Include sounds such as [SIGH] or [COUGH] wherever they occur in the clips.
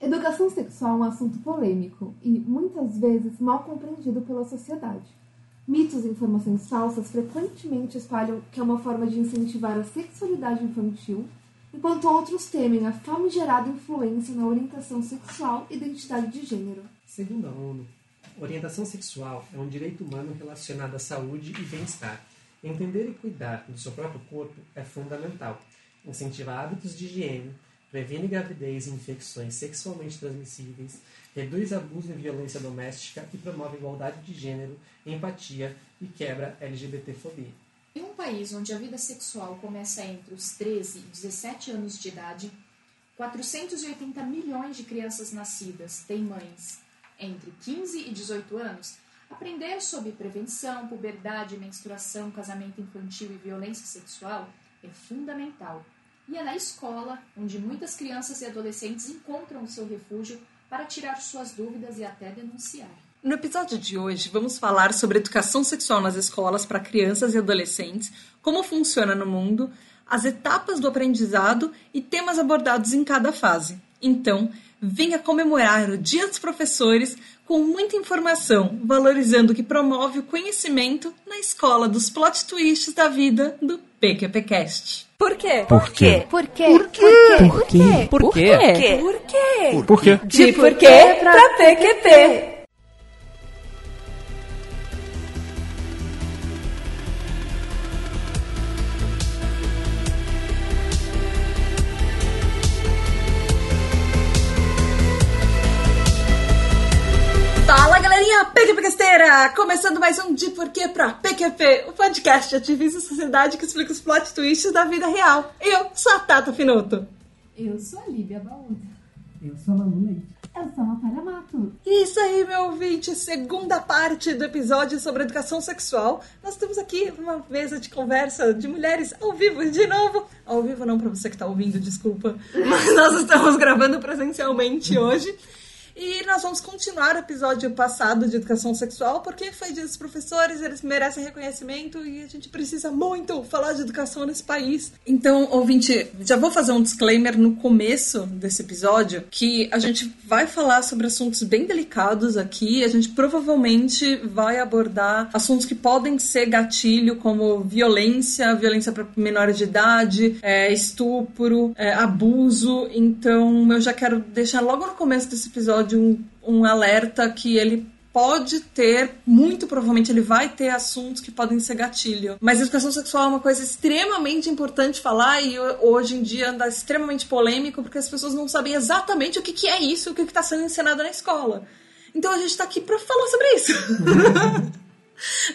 Educação sexual é um assunto polêmico e, muitas vezes, mal compreendido pela sociedade. Mitos e informações falsas frequentemente espalham que é uma forma de incentivar a sexualidade infantil, enquanto outros temem a famigerada influência na orientação sexual e identidade de gênero. Segundo a ONU, orientação sexual é um direito humano relacionado à saúde e bem-estar. Entender e cuidar do seu próprio corpo é fundamental. Incentiva hábitos de higiene, previne gravidez e infecções sexualmente transmissíveis, reduz abuso e violência doméstica e promove igualdade de gênero, empatia e quebra LGBTfobia. Em um país onde a vida sexual começa entre os 13 e 17 anos de idade, 480 milhões de crianças nascidas têm mães entre 15 e 18 anos. Aprender sobre prevenção, puberdade, menstruação, casamento infantil e violência sexual é fundamental. E é na escola onde muitas crianças e adolescentes encontram o seu refúgio para tirar suas dúvidas e até denunciar. No episódio de hoje, vamos falar sobre educação sexual nas escolas para crianças e adolescentes, como funciona no mundo, as etapas do aprendizado e temas abordados em cada fase. Então, venha comemorar o Dia dos Professores com muita informação, valorizando o que promove o conhecimento na escola dos plot twists da vida do PQPcast. Por quê? Por quê? Por quê? Por quê? Por quê? Por quê? Por quê? Por quê? De porquê pra PQP. Começando mais um De Porquê pra PQP, o podcast de ativismo e sociedade que explica os plot twists da vida real. Eu sou a Tata Finoto. Eu sou a Líbia Baúda. Eu sou a Manu Leite. Eu sou a Natália Mato. Isso aí, meu ouvinte, segunda parte do episódio sobre educação sexual. Nós temos aqui uma mesa de conversa de mulheres ao vivo de novo. Ao vivo não para você que tá ouvindo, desculpa. [LAUGHS] Mas nós estamos gravando presencialmente hoje. E nós vamos continuar o episódio passado de educação sexual, porque foi dia dos professores, eles merecem reconhecimento e a gente precisa muito falar de educação nesse país. Então, ouvinte, já vou fazer um disclaimer no começo desse episódio, que a gente vai falar sobre assuntos bem delicados aqui, a gente provavelmente vai abordar assuntos que podem ser gatilho, como violência, violência para menores de idade, é, estupro, é, abuso. Então, eu já quero deixar logo no começo desse episódio um, um alerta que ele pode ter, muito provavelmente ele vai ter assuntos que podem ser gatilho. Mas educação sexual é uma coisa extremamente importante falar e hoje em dia anda extremamente polêmico porque as pessoas não sabem exatamente o que, que é isso, o que está sendo ensinado na escola. Então a gente está aqui para falar sobre isso.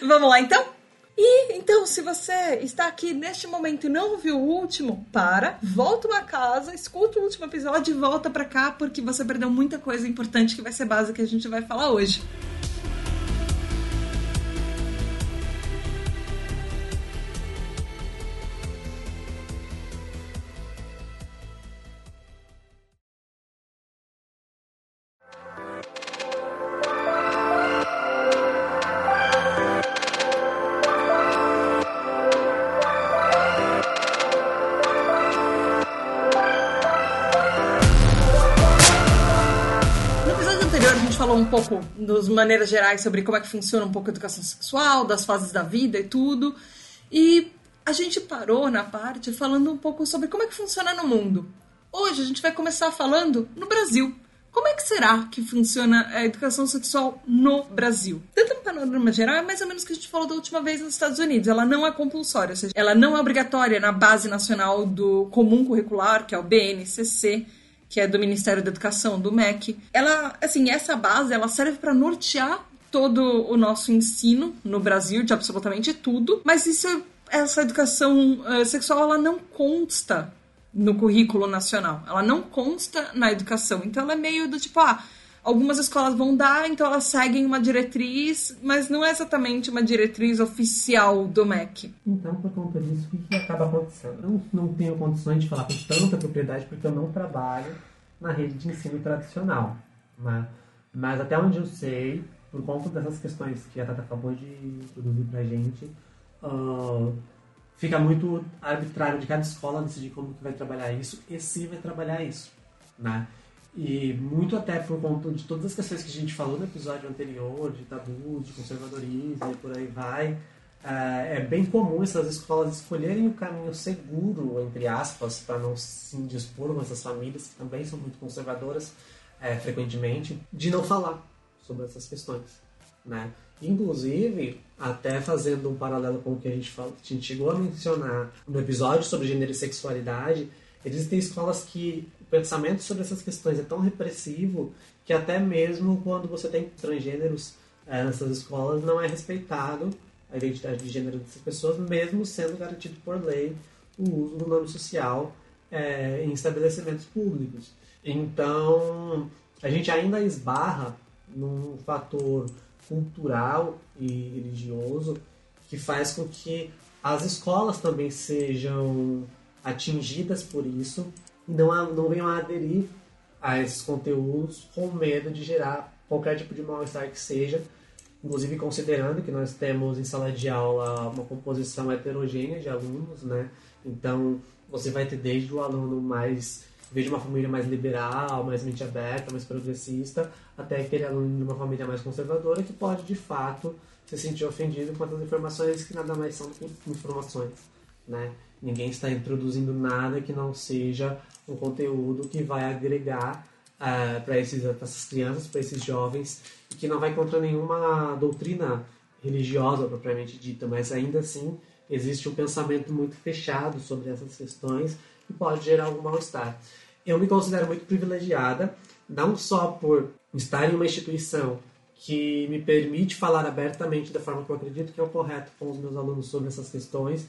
[LAUGHS] Vamos lá então? E então, se você está aqui neste momento e não viu o último, para, volta uma casa, escuta o último episódio e volta para cá, porque você perdeu muita coisa importante que vai ser base que a gente vai falar hoje. Pouco das maneiras gerais sobre como é que funciona um pouco a educação sexual, das fases da vida e tudo. E a gente parou na parte falando um pouco sobre como é que funciona no mundo. Hoje a gente vai começar falando no Brasil. Como é que será que funciona a educação sexual no Brasil? Tanto no panorama geral, é mais ou menos o que a gente falou da última vez nos Estados Unidos. Ela não é compulsória, ou seja, ela não é obrigatória na base nacional do comum curricular, que é o BNCC, que é do Ministério da Educação, do MEC. Ela, assim, essa base, ela serve para nortear todo o nosso ensino no Brasil, de absolutamente tudo, mas isso, essa educação eh, sexual, ela não consta no currículo nacional. Ela não consta na educação. Então ela é meio do tipo, ah, algumas escolas vão dar, então elas seguem uma diretriz, mas não é exatamente uma diretriz oficial do MEC. Então, por conta disso, o que, acaba acontecendo? Eu não, tenho condições de falar com tanta propriedade porque eu não trabalho na rede de ensino tradicional. Mas, mas até onde eu sei, por conta dessas questões que a Tata acabou de introduzir pra gente, ah, fica muito arbitrário de cada escola decidir como que vai trabalhar isso e se vai trabalhar isso, né? E muito até por conta de todas as questões que a gente falou no episódio anterior, de tabu, de conservadorismo e por aí vai, é bem comum essas escolas escolherem o caminho seguro, entre aspas, para não se indispor com essas famílias, que também são muito conservadoras, é, frequentemente, de não falar sobre essas questões. Né? Inclusive, até fazendo um paralelo com o que a gente, fala, a gente chegou a mencionar no episódio sobre gênero e sexualidade, existem escolas que o pensamento sobre essas questões é tão repressivo que até mesmo quando você tem transgêneros é, nessas escolas não é respeitado a identidade de gênero dessas pessoas, mesmo sendo garantido por lei o uso do nome social é, em estabelecimentos públicos. Então, a gente ainda esbarra num fator cultural e religioso que faz com que as escolas também sejam atingidas por isso e não, não venham a aderir a esses conteúdos com medo de gerar qualquer tipo de mal-estar que seja, inclusive considerando que nós temos em sala de aula uma composição heterogênea de alunos, né? Então, você vai ter desde o aluno mais vejo uma família mais liberal, mais mente aberta, mais progressista, até aquele aluno de uma família mais conservadora que pode, de fato, se sentir ofendido com essas informações que nada mais são do que informações, né? Ninguém está introduzindo nada que não seja um conteúdo que vai agregar uh, eh, para essas crianças, para esses jovens, e que não vai contra nenhuma doutrina religiosa propriamente dita, mas ainda assim existe um pensamento muito fechado sobre essas questões que pode gerar algum mal-estar. Eu me considero muito privilegiada, não só por estar em uma instituição que me permite falar abertamente da forma que eu acredito que é o correto com os meus alunos sobre essas questões,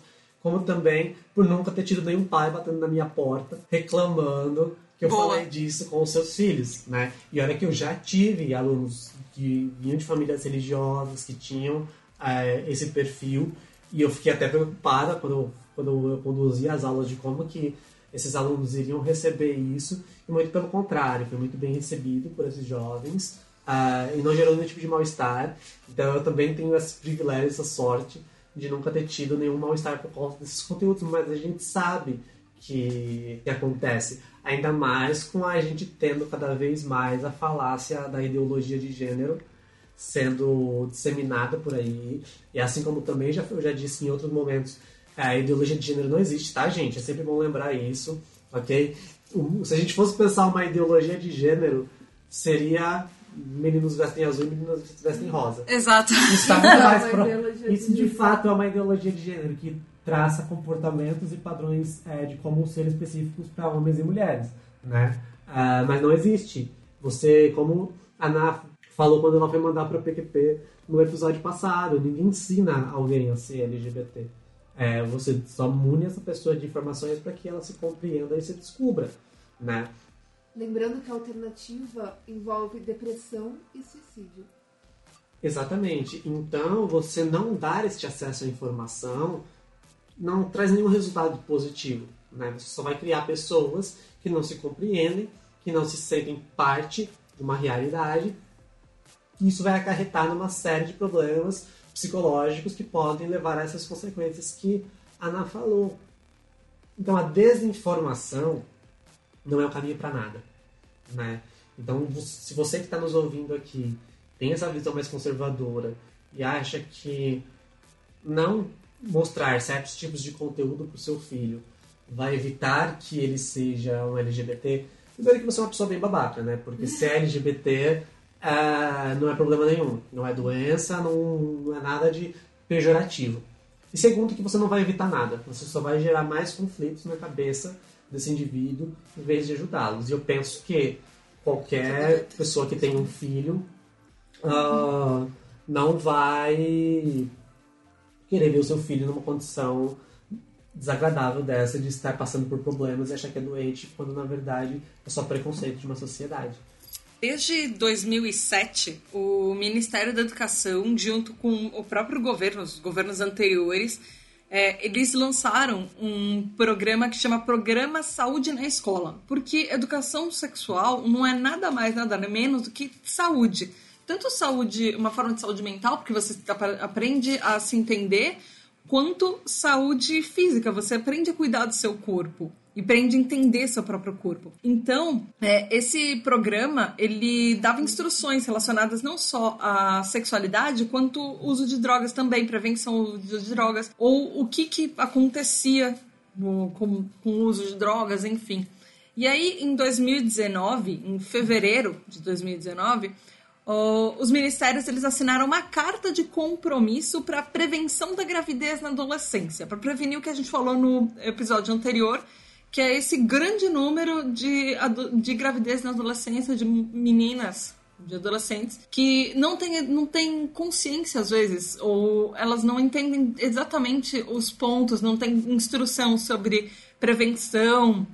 como também por nunca ter tido nenhum pai batendo na minha porta reclamando que eu Boa. falei disso com os seus filhos, né? E olha que eu já tive alunos que vinham de famílias religiosas, que tinham é, esse perfil, e eu fiquei até preocupada quando, quando eu conduzia as aulas de como que esses alunos iriam receber isso, e muito pelo contrário, foi muito bem recebido por esses jovens, uh, e não gerou nenhum tipo de mal-estar. Então eu também tenho esse privilégio, essa sorte de nunca ter tido nenhum mal-estar por causa desses conteúdos, mas a gente sabe que, que acontece. Ainda mais com a gente tendo cada vez mais a falácia da ideologia de gênero sendo disseminada por aí. E assim como também já, eu já disse em outros momentos, a ideologia de gênero não existe, tá, gente? É sempre bom lembrar isso, ok? Se a gente fosse pensar uma ideologia de gênero, seria meninos vestem azul e meninas vestem rosa. Exato. Isso, tá [LAUGHS] mais pro... Isso de fato é uma ideologia de gênero que traça comportamentos e padrões é, de como ser específicos para homens e mulheres, né? Uh, mas não existe. Você, como a Ana falou quando ela foi mandar para PQP no episódio passado, ninguém ensina alguém a ser LGBT. É, você só mune essa pessoa de informações para que ela se compreenda e se descubra, né? Lembrando que a alternativa envolve depressão e suicídio. Exatamente. Então, você não dar este acesso à informação não traz nenhum resultado positivo. Né? Você só vai criar pessoas que não se compreendem, que não se sentem parte de uma realidade. E isso vai acarretar numa série de problemas psicológicos que podem levar a essas consequências que a Ana falou. Então a desinformação não é o caminho para nada, né? Então se você que está nos ouvindo aqui tem essa visão mais conservadora e acha que não mostrar certos tipos de conteúdo para o seu filho vai evitar que ele seja um LGBT, primeiro que você é uma pessoa bem babaca, né? Porque se é LGBT é, não é problema nenhum. Não é doença, não, não é nada de pejorativo. E segundo, que você não vai evitar nada. Você só vai gerar mais conflitos na cabeça desse indivíduo em vez de ajudá-los. E eu penso que qualquer pessoa que tenha um filho uh, não vai querer ver o seu filho numa condição desagradável dessa de estar passando por problemas e achar que é doente, quando na verdade é só preconceito de uma sociedade. Desde 2007, o Ministério da Educação, junto com o próprio governo, os governos anteriores, é, eles lançaram um programa que chama Programa Saúde na Escola, porque educação sexual não é nada mais, nada menos do que saúde. Tanto saúde, uma forma de saúde mental, porque você aprende a se entender, quanto saúde física, você aprende a cuidar do seu corpo. E aprende a entender seu próprio corpo. Então, é, esse programa ele dava instruções relacionadas não só à sexualidade quanto uso de drogas também, prevenção de drogas ou o que que acontecia no, com, com o uso de drogas, enfim. E aí, em 2019, em fevereiro de 2019, os ministérios eles assinaram uma carta de compromisso para prevenção da gravidez na adolescência, para prevenir o que a gente falou no episódio anterior, que é esse grande número de, de gravidez na adolescência de meninas, de adolescentes, que não tem, não tem consciência às vezes, ou elas não entendem exatamente os pontos, não tem instrução sobre prevenção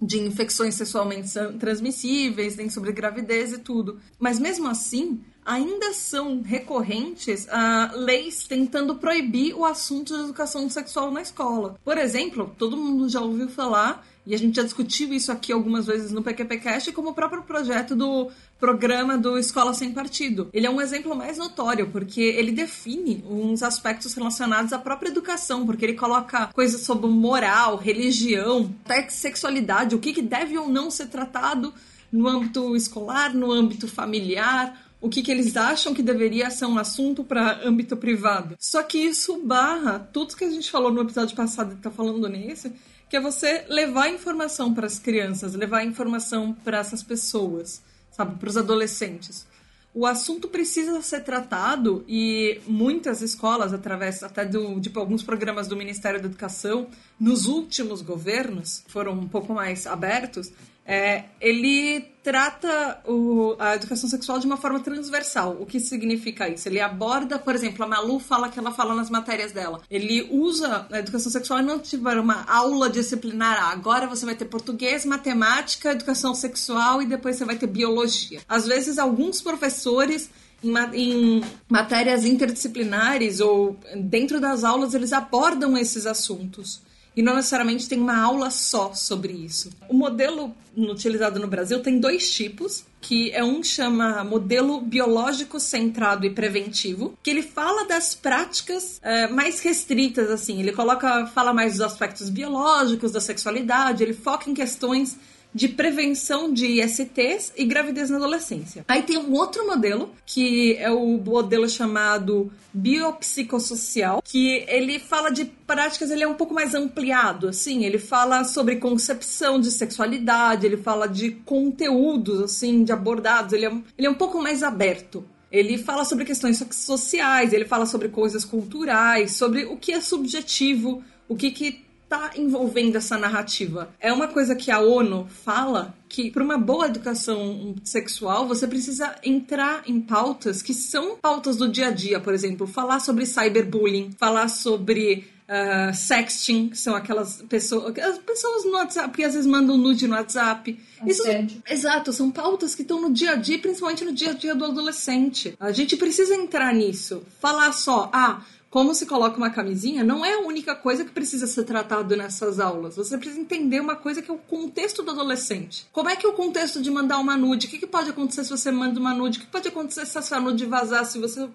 de infecções sexualmente transmissíveis, nem sobre gravidez e tudo. Mas mesmo assim, ainda são recorrentes uh, leis tentando proibir o assunto de educação sexual na escola. Por exemplo, todo mundo já ouviu falar, e a gente já discutiu isso aqui algumas vezes no PQPcast, como o próprio projeto do programa do Escola Sem Partido. Ele é um exemplo mais notório, porque ele define uns aspectos relacionados à própria educação, porque ele coloca coisas sobre moral, religião, até sexualidade, o que, que deve ou não ser tratado no âmbito escolar, no âmbito familiar, o que, que eles acham que deveria ser um assunto para âmbito privado. Só que isso barra tudo que a gente falou no episódio passado e está falando nesse, que é você levar informação para as crianças, levar informação para essas pessoas sabe, para os adolescentes. O assunto precisa ser tratado e muitas escolas, através até do, de alguns programas do Ministério da Educação, nos últimos governos, foram um pouco mais abertos, é, ele trata o, a educação sexual de uma forma transversal. O que significa isso? Ele aborda, por exemplo, a Malu fala que ela fala nas matérias dela. Ele usa a educação sexual e não tiver uma aula disciplinar. Ah, agora você vai ter português, matemática, educação sexual e depois você vai ter biologia. Às vezes, alguns professores em, em, matérias interdisciplinares ou dentro das aulas eles abordam esses assuntos e não necessariamente tem uma aula só sobre isso. O modelo utilizado no Brasil tem dois tipos, que é um chama modelo biológico centrado e preventivo, que ele fala das práticas é, mais restritas, assim, ele coloca, fala mais dos aspectos biológicos da sexualidade, ele foca em questões de prevenção de ISTs e gravidez na adolescência. Aí tem um outro modelo, que é o modelo chamado biopsicossocial, que ele fala de práticas, ele é um pouco mais ampliado, assim, ele fala sobre concepção de sexualidade, ele fala de conteúdos, assim, de abordados, ele é, ele é um pouco mais aberto. Ele fala sobre questões sociais, ele fala sobre coisas culturais, sobre o que é subjetivo, o que, que está envolvendo essa narrativa. É uma coisa que a ONU fala que para uma boa educação sexual você precisa entrar em pautas que são pautas do dia a dia, por exemplo, falar sobre cyberbullying, falar sobre uh, sexting, que são aquelas pessoas, as pessoas no WhatsApp que às vezes mandam nude no WhatsApp. Isso, exato, são pautas que estão no dia a dia, principalmente no dia a dia do adolescente. A gente precisa entrar nisso. Falar só, ah, como se coloca uma camisinha não é a única coisa que precisa ser tratado nessas aulas. Você precisa entender uma coisa que é o contexto do adolescente. Como é que é o contexto de mandar uma nude? O que, que pode acontecer se você manda uma nude? O que pode acontecer se essa nude vazar? Se você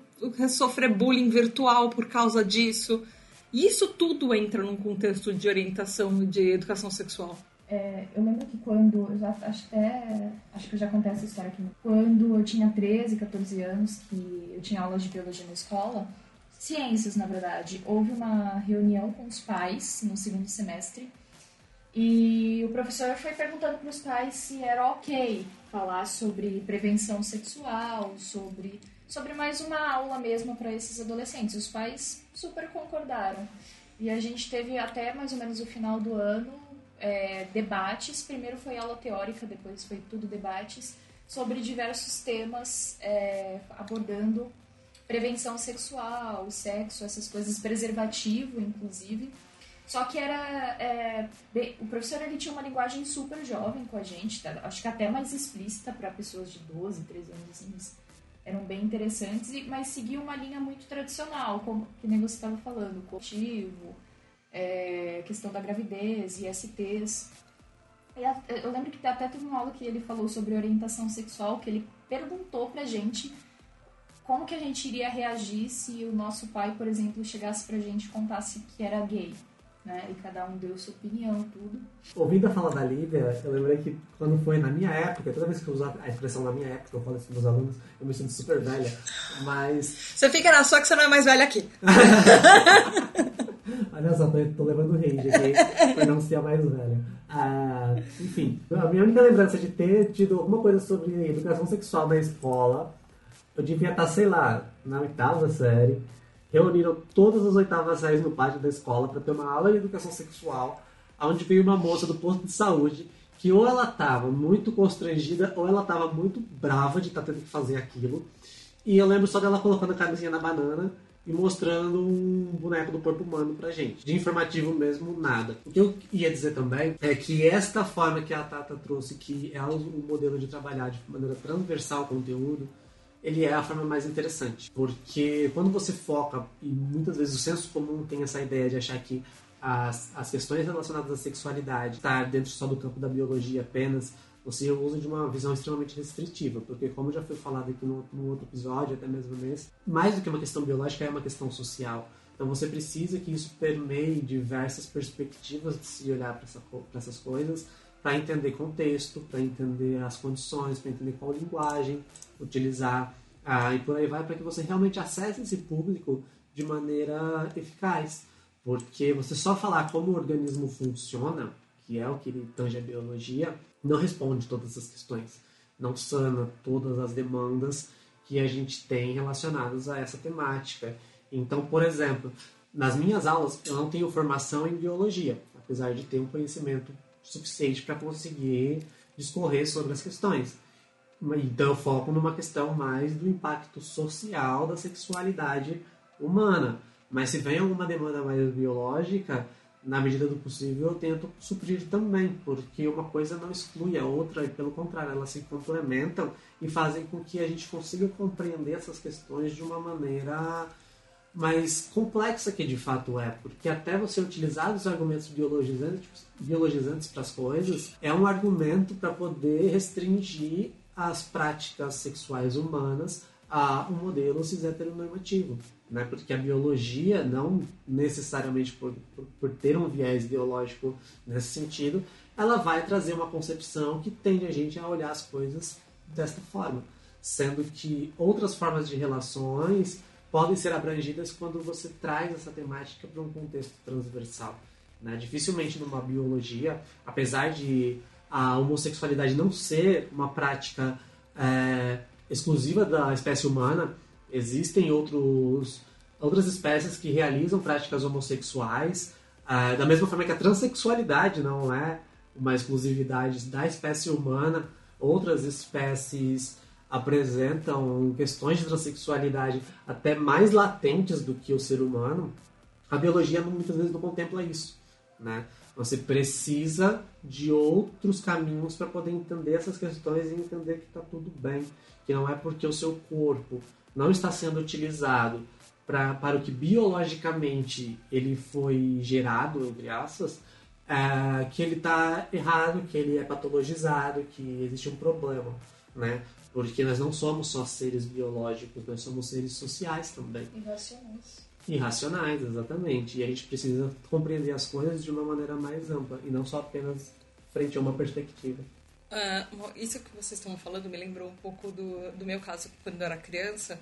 sofrer bullying virtual por causa disso? Isso tudo entra num contexto de orientação de educação sexual. É, eu lembro que quando, eu já acho até, acho que eu já contei essa história aqui, quando eu tinha 13, 14 anos, que eu tinha aulas de biologia na escola, ciências, na verdade. Houve uma reunião com os pais no segundo semestre e o professor foi perguntando para os pais se era ok falar sobre prevenção sexual, sobre, sobre mais uma aula mesmo para esses adolescentes. Os pais super concordaram. E a gente teve até mais ou menos o final do ano é, debates. Primeiro foi aula teórica, depois foi tudo debates sobre diversos temas é, abordando prevenção sexual, sexo, essas coisas, preservativo, inclusive. Só que era. É, o professor ele tinha uma linguagem super jovem com a gente, tá? acho que até mais explícita para pessoas de 12, 13 anos, assim, eram bem interessantes, mas seguia uma linha muito tradicional, como que nem você estava falando, cultivo, é, questão da gravidez, ISTs. Eu lembro que até teve uma aula que ele falou sobre orientação sexual, que ele perguntou pra gente como que a gente iria reagir se o nosso pai, por exemplo, chegasse pra gente e contasse que era gay? né? E cada um deu sua opinião, tudo. Ouvindo a fala da Lívia, eu lembrei que quando foi na minha época, toda vez que eu uso a expressão na minha época, eu falo isso os alunos, eu me sinto super velha. Mas. Você fica na sua que você não é mais velha aqui. [LAUGHS] Olha só, tô, tô levando rage aqui por não ser a mais velha. Ah, enfim, a minha única lembrança de ter tido alguma coisa sobre educação sexual na escola, eu devia estar, sei lá, na oitava série. Reuniram todas as oitavas séries no pátio da escola para ter uma aula de educação sexual, onde veio uma moça do posto de saúde que ou ela estava muito constrangida ou ela estava muito brava de estar tá tendo que fazer aquilo. E eu lembro só dela colocando a camisinha na banana e mostrando um boneco do corpo humano pra gente. De informativo mesmo, nada. O que eu ia dizer também é que esta forma que a Tata trouxe, que é o modelo de trabalhar de maneira transversal o conteúdo, ele é a forma mais interessante. Porque quando você foca, e muitas vezes o senso comum tem essa ideia de achar que as, as questões relacionadas à sexualidade está dentro só do campo da biologia apenas, você usa de uma visão extremamente restritiva, porque como já foi falado aqui no, no outro episódio, até mesmo nesse, mais do que uma questão biológica é uma questão social. Então você precisa que isso permeie diversas perspectivas de se olhar para essa, essas coisas, para entender contexto, para entender as condições, para entender qual linguagem utilizar ah, e por aí vai, para que você realmente acesse esse público de maneira eficaz. Porque você só falar como o organismo funciona, que é o que tange a biologia, não responde todas as questões, não sana todas as demandas que a gente tem relacionadas a essa temática. Então, por exemplo, nas minhas aulas eu não tenho formação em biologia, apesar de ter um conhecimento suficiente para conseguir discorrer sobre as questões. Então eu foco numa questão mais do impacto social da sexualidade humana. Mas se vem alguma demanda mais biológica, na medida do possível, eu tento suprir também, porque uma coisa não exclui a outra, e pelo contrário, elas se complementam e fazem com que a gente consiga compreender essas questões de uma maneira mais complexa que de fato é, porque até você utilizar os argumentos biologizantes, biologizantes para as coisas é um argumento para poder restringir as práticas sexuais humanas a um modelo cis heteronormativo né? porque a biologia, não necessariamente por, por, por, ter um viés biológico nesse sentido, ela vai trazer uma concepção que tende a gente a olhar as coisas desta forma, sendo que outras formas de relações podem ser abrangidas quando você traz essa temática para um contexto transversal. Né? Dificilmente numa biologia, apesar de a homossexualidade não ser uma prática é, exclusiva da espécie humana, existem outros, outras espécies que realizam práticas homossexuais, uh, da mesma forma que a transexualidade não é uma exclusividade da espécie humana, outras espécies apresentam questões de transexualidade até mais latentes do que o ser humano. A biologia muitas vezes não contempla isso, né? Você precisa de outros caminhos para poder entender essas questões e entender que está tudo bem, que não é porque o seu corpo não está sendo utilizado pra, para o que biologicamente ele foi gerado, entre aspas, é, que ele está errado, que ele é patologizado, que existe um problema, né? Porque nós não somos só seres biológicos, nós somos seres sociais também. Irracionais. Irracionais, exatamente. E a gente precisa compreender as coisas de uma maneira mais ampla e não só apenas frente a uma perspectiva. Uh, isso que vocês estão falando me lembrou um pouco do, do meu caso quando eu era criança.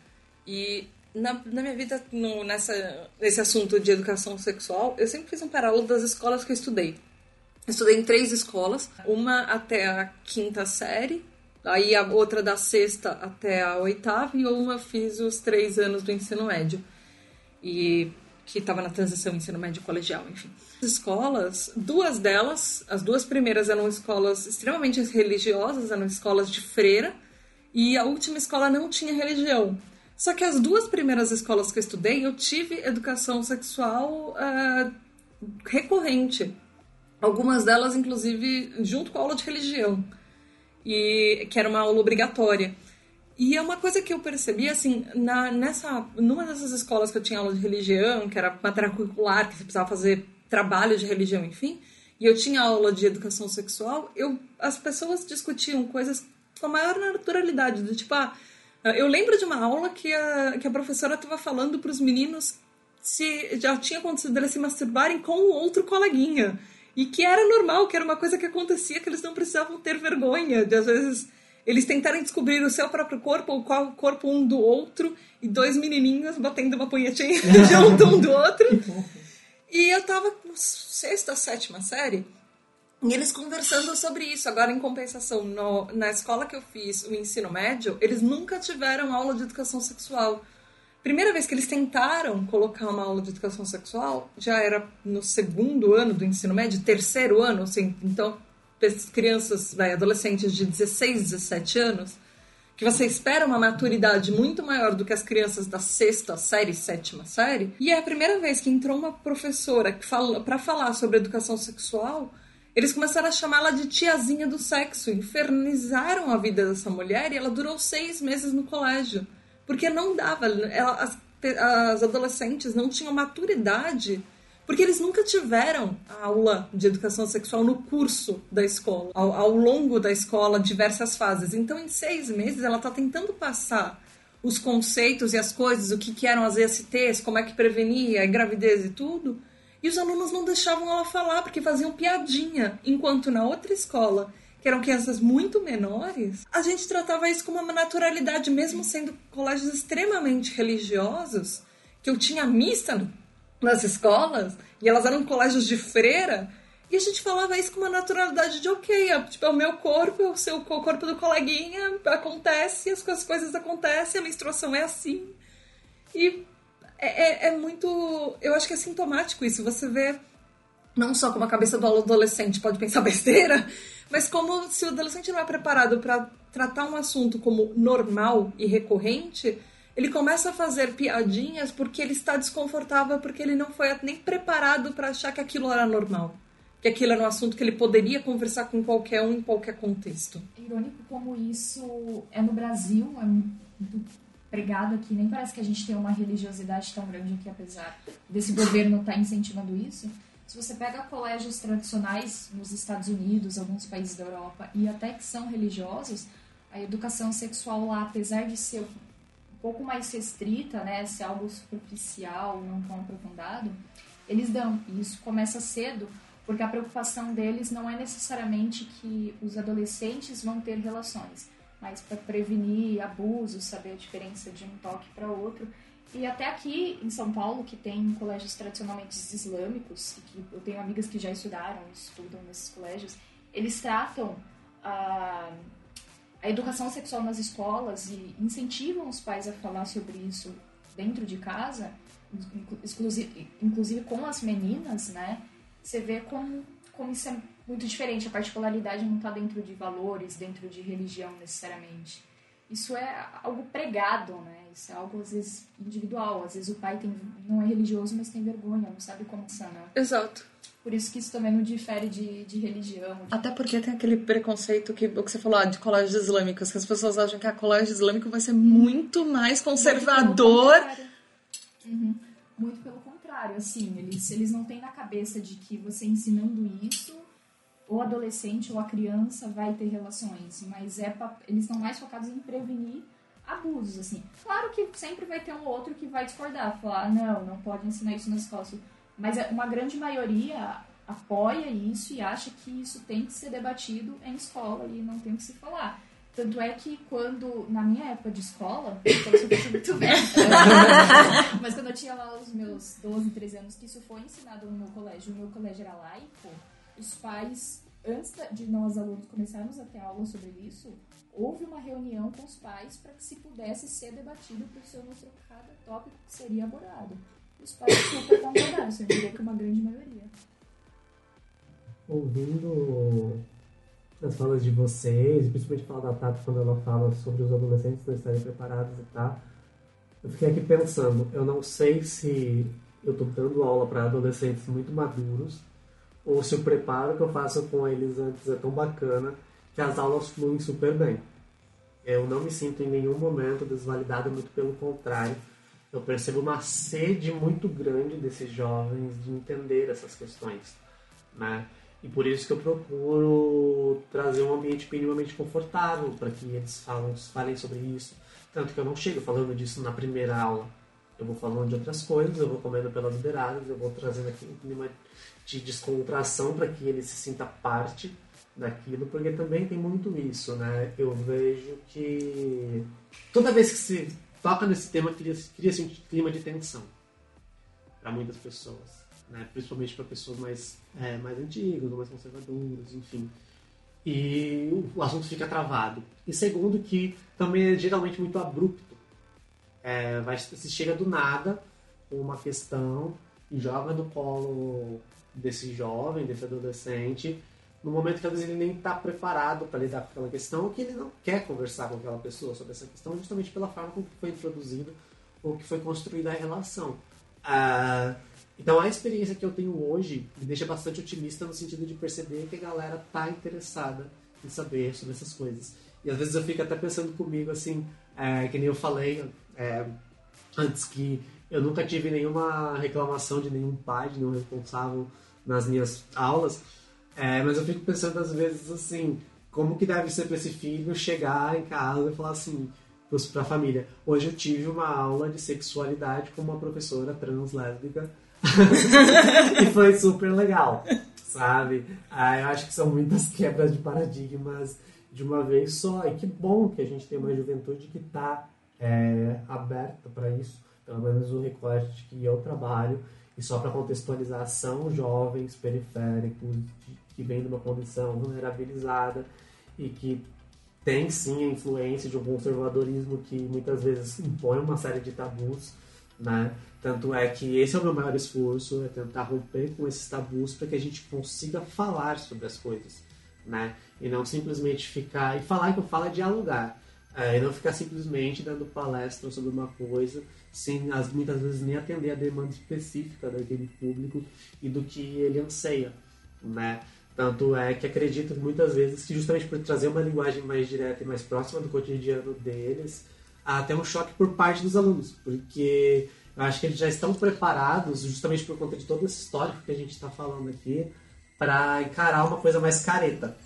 E na, na minha vida, no, nessa, nesse assunto de educação sexual, eu sempre fiz um paralelo das escolas que eu estudei. Eu estudei em três escolas, uma até a quinta série, aí a outra da sexta até a oitava, e uma fiz os três anos do ensino médio. E que estava na transição ensino médio colegial, enfim. As escolas, duas delas, as duas primeiras eram escolas extremamente religiosas, eram escolas de freira, e a última escola não tinha religião. Só que as duas primeiras escolas que eu estudei, eu tive educação sexual uh, recorrente. Algumas delas, inclusive, junto com a aula de religião, e que era uma aula obrigatória. E é uma coisa que eu percebi, assim, na, nessa, numa dessas escolas que eu tinha aula de religião, que era matéria curricular, que você precisava fazer trabalho de religião, enfim, e eu tinha aula de educação sexual, eu, as pessoas discutiam coisas com a maior naturalidade, do tipo, ah, eu lembro de uma aula que a, que a professora estava falando para os meninos se já tinha acontecido eles se masturbarem com o outro coleguinha. E que era normal, que era uma coisa que acontecia, que eles não precisavam ter vergonha de, às vezes, eles tentarem descobrir o seu próprio corpo, ou qual o corpo um do outro, e dois menininhos batendo uma punhetinha [LAUGHS] junto um do outro. E eu tava com sexta, sétima série, e eles conversando sobre isso. Agora, em compensação, no, na escola que eu fiz o ensino médio, eles nunca tiveram aula de educação sexual. Primeira vez que eles tentaram colocar uma aula de educação sexual, já era no segundo ano do ensino médio, terceiro ano, assim, então, crianças, vai, adolescentes de 16, 17 anos, que você espera uma maturidade muito maior do que as crianças da sexta série, sétima série. E é a primeira vez que entrou uma professora que fala para falar sobre educação sexual, eles começaram a chamá-la de tiazinha do sexo, infernizaram a vida dessa mulher e ela durou seis meses no colégio. Porque não dava. Ela, as, as adolescentes não tinham maturidade porque eles nunca tiveram aula de educação sexual no curso da escola, ao, ao, longo da escola, diversas fases. Então, em seis meses, ela está tentando passar os conceitos e as coisas, o que, que eram as ESTs, como é que prevenia a gravidez e tudo. E os alunos não deixavam ela falar, porque faziam piadinha. Enquanto na outra escola que eram crianças muito menores, a gente tratava isso com uma naturalidade, mesmo sendo colégios extremamente religiosos, que eu tinha missa nas escolas, e elas eram colégios de freira, e a gente falava isso com uma naturalidade de ok, é, tipo, é o meu corpo, é o seu o corpo do coleguinha, acontece, as coisas acontecem, a menstruação é assim. E é, é, é muito. Eu acho que é sintomático isso. Você vê não só como a cabeça do adolescente pode pensar [LAUGHS] besteira, mas como se o adolescente não é preparado para tratar um assunto como normal e recorrente, ele começa a fazer piadinhas porque ele está desconfortável, porque ele não foi nem preparado para achar que aquilo era normal. Que aquilo era um assunto que ele poderia conversar com qualquer um em qualquer contexto. É irônico como isso é no Brasil, é muito pregado aqui. Nem parece que a gente tem uma religiosidade tão grande aqui, apesar desse governo estar tá incentivando isso. Se você pega colégios tradicionais nos Estados Unidos, alguns países da Europa, e até que são religiosos, a educação sexual lá, apesar de ser um pouco mais restrita, né, ser algo superficial, não tão aprofundado, eles dão. E isso começa cedo, porque a preocupação deles não é necessariamente que os adolescentes vão ter relações, mas para prevenir abusos, saber a diferença de um toque para outro. E até aqui em São Paulo, que tem colégios tradicionalmente islâmicos, e que eu tenho amigas que já estudaram, estudam nesses colégios, eles tratam a, a educação sexual nas escolas e incentivam os pais a falar sobre isso dentro de casa, inclusive, inclusive com as meninas, né? Você vê como, como isso é muito diferente, a particularidade não está dentro de valores, dentro de religião necessariamente isso é algo pregado, né? Isso é algo, às vezes, individual. Às vezes o pai tem, não é religioso, mas tem vergonha, não sabe como sanar. Exato. Por isso que isso também não difere de, de religião. De... Até porque tem aquele preconceito que o que você falou ah, de colégios islâmicos, que as pessoas acham que a colégio islâmico vai ser muito mais conservador. Muito pelo uhum. Muito pelo contrário, assim, eles, eles não têm na cabeça de que você ensinando isso o adolescente ou a criança vai ter relações, mas é pra, eles estão mais focados em prevenir abusos, assim. Claro que sempre vai ter um outro que vai discordar, falar, não, não pode ensinar isso na escola. Mas é, uma grande maioria apoia isso e acha que isso tem que ser debatido em escola e não tem que se falar. Tanto é que quando, na minha época de escola, [COUGHS] então eu sou muito velha, [LAUGHS] mas quando eu tinha lá os meus 12, 13 anos, que isso foi ensinado no meu colégio, o meu colégio era laico, os pais, antes de nós alunos começarmos a ter aula sobre isso, houve uma reunião com os pais para que se pudesse ser debatido, o professor mostrou cada tópico que seria abordado. Os pais super concordaram, eu diria que uma grande maioria. Ouvindo as falas de vocês, principalmente falar da Tati quando ela fala sobre os adolescentes não estarem preparados e tal, eu fiquei aqui pensando, eu não sei se eu estou dando aula para adolescentes muito maduros ou se o preparo que eu faço com eles antes é tão bacana que as aulas fluem super bem. Eu não me sinto em nenhum momento desvalidado, muito pelo contrário. Eu percebo uma sede muito grande desses jovens de entender essas questões, né? E por isso que eu procuro trazer um ambiente minimamente confortável para que eles falem, sobre isso. Tanto que eu não chego falando disso na primeira aula. Eu vou falando de outras coisas, eu vou comendo pelas beiradas, eu vou trazendo aqui um clima de descontração para que ele se sinta parte daquilo, porque também tem muito isso, né? Eu vejo que toda vez que se toca nesse tema, cria-se cria um clima de tensão para muitas pessoas, né? Principalmente para pessoas mais, é, mais antigas ou mais conservadoras, enfim. E o assunto fica travado. E segundo, que também é geralmente muito abrupto. É, vai, se chega do nada com uma questão e joga no colo desse jovem, desse adolescente, no momento que às vezes ele nem está preparado para lidar com aquela questão, que ele não quer conversar com aquela pessoa sobre essa questão, justamente pela forma como foi introduzida ou que foi construída a relação. Ah, então a experiência que eu tenho hoje me deixa bastante otimista no sentido de perceber que a galera está interessada em saber sobre essas coisas. E às vezes eu fico até pensando comigo assim, é, que nem eu falei é, antes que eu nunca tive nenhuma reclamação de nenhum pai, de nenhum responsável nas minhas aulas, é, mas eu fico pensando às vezes assim, como que deve ser para esse filho chegar em casa e falar assim para a família, hoje eu tive uma aula de sexualidade com uma professora trans lésbica [LAUGHS] e foi super legal, sabe? Ah, eu acho que são muitas quebras de paradigmas de uma vez só e que bom que a gente tem uma juventude que está é, aberta para isso, pelo menos o recorte que eu trabalho e só para contextualizar, são jovens periféricos que vêm de uma condição vulnerabilizada e que tem sim a influência de um conservadorismo que muitas vezes impõe uma série de tabus, né? Tanto é que esse é o meu maior esforço, é tentar romper com esses tabus para que a gente consiga falar sobre as coisas, né? E não simplesmente ficar... E falar que eu falo é dialogar. É, e não ficar simplesmente dando palestra sobre uma coisa sem as, muitas vezes nem atender a demanda específica daquele público e do que ele anseia, né? Tanto é que acredito muitas vezes que justamente por trazer uma linguagem mais direta e mais próxima do cotidiano deles, há até um choque por parte dos alunos, porque eu acho que eles já estão preparados, justamente por conta de todo esse histórico que a gente está falando aqui, para encarar uma coisa mais careta.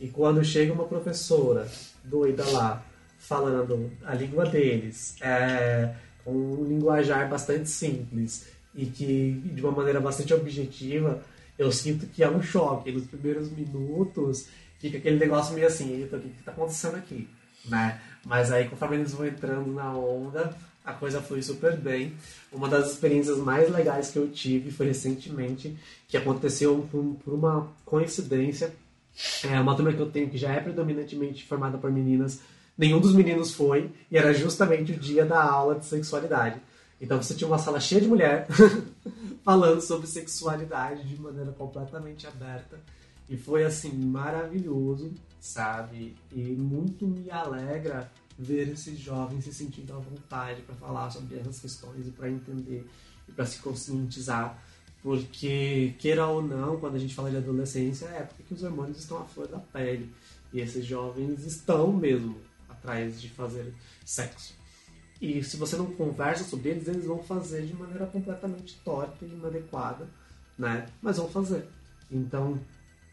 E quando chega uma professora doida lá, falando a língua deles, é, com um linguajar bastante simples e que de uma maneira bastante objetiva, eu sinto que é um choque. Nos primeiros minutos fica aquele negócio meio assim, eita, o que está acontecendo aqui? Né? Mas aí conforme eles vão entrando na onda, a coisa foi super bem. Uma das experiências mais legais que eu tive foi recentemente, que aconteceu por, por uma coincidência. É uma turma que eu tenho que já é predominantemente formada por meninas nenhum dos meninos foi, e era justamente o dia da aula de sexualidade. Então você tinha uma sala cheia de mulher [LAUGHS] falando sobre sexualidade de maneira completamente aberta. E foi assim, maravilhoso, sabe? E muito me alegra ver esses jovens se sentindo à vontade para falar sobre essas questões e para entender e para se conscientizar. Porque, queira ou não, quando a gente fala de adolescência, é época que os hormônios estão à flor da pele. E esses jovens estão mesmo atrás de fazer sexo. E se você não conversa sobre eles, eles vão fazer de maneira completamente torta e inadequada, né? Mas vão fazer. Então,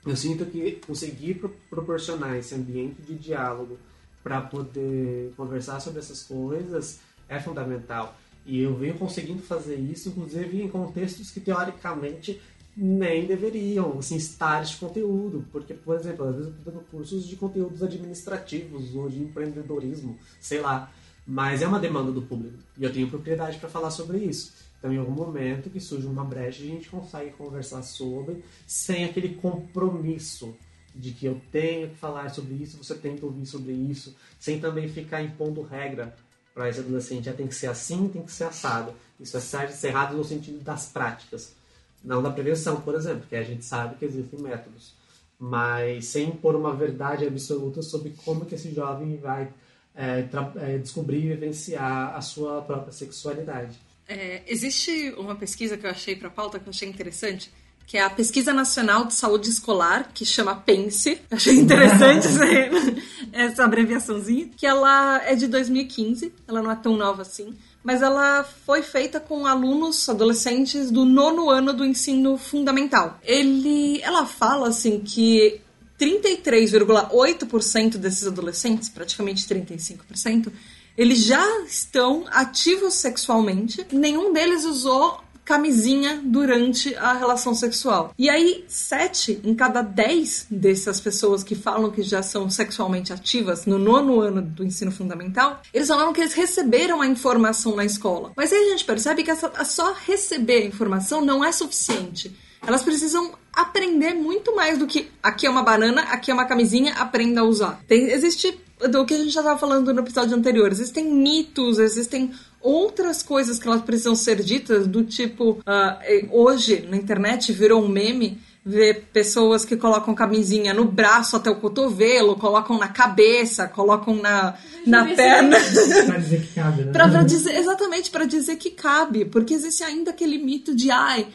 eu sinto que conseguir pro proporcionar esse ambiente de diálogo para poder conversar sobre essas coisas é fundamental. E eu venho conseguindo fazer isso, inclusive em contextos que teoricamente nem deveriam assim, estar de conteúdo, porque, por exemplo, às vezes eu estou dando cursos de conteúdos administrativos ou de empreendedorismo, sei lá, mas é uma demanda do público e eu tenho propriedade para falar sobre isso. Então, em algum momento que surge uma brecha, a gente consegue conversar sobre sem aquele compromisso de que eu tenho que falar sobre isso, você tem que ouvir sobre isso, sem também ficar impondo regra para esse adolescente. Já tem que ser assim, tem que ser assado. Isso é certo errado no sentido das práticas. Não da prevenção, por exemplo, que a gente sabe que existem métodos, mas sem impor uma verdade absoluta sobre como que esse jovem vai é, é, descobrir e vivenciar a sua própria sexualidade. É, existe uma pesquisa que eu achei para pauta que eu achei interessante, que é a Pesquisa Nacional de Saúde Escolar, que chama PENSE. Achei interessante [LAUGHS] [LAUGHS] essa abreviaçãozinha, que ela é de 2015, ela não é tão nova assim mas ela foi feita com alunos adolescentes do nono ano do ensino fundamental. Ele, ela fala assim que 33,8% desses adolescentes, praticamente 35%, eles já estão ativos sexualmente. Nenhum deles usou camisinha durante a relação sexual. E aí, sete em cada dez dessas pessoas que falam que já são sexualmente ativas no nono ano do ensino fundamental, eles falaram que eles receberam a informação na escola. Mas aí a gente percebe que essa, só receber a informação não é suficiente. Elas precisam aprender muito mais do que aqui é uma banana, aqui é uma camisinha, aprenda a usar. Tem, existe do que a gente já estava falando no episódio anterior. Existem mitos, existem outras coisas que elas precisam ser ditas, do tipo, uh, hoje na internet virou um meme ver pessoas que colocam camisinha no braço até o cotovelo, colocam na cabeça, colocam na, na perna. pra dizer que cabe, né? pra, pra dizer, exatamente, para dizer que cabe. Porque existe ainda aquele mito de, ai,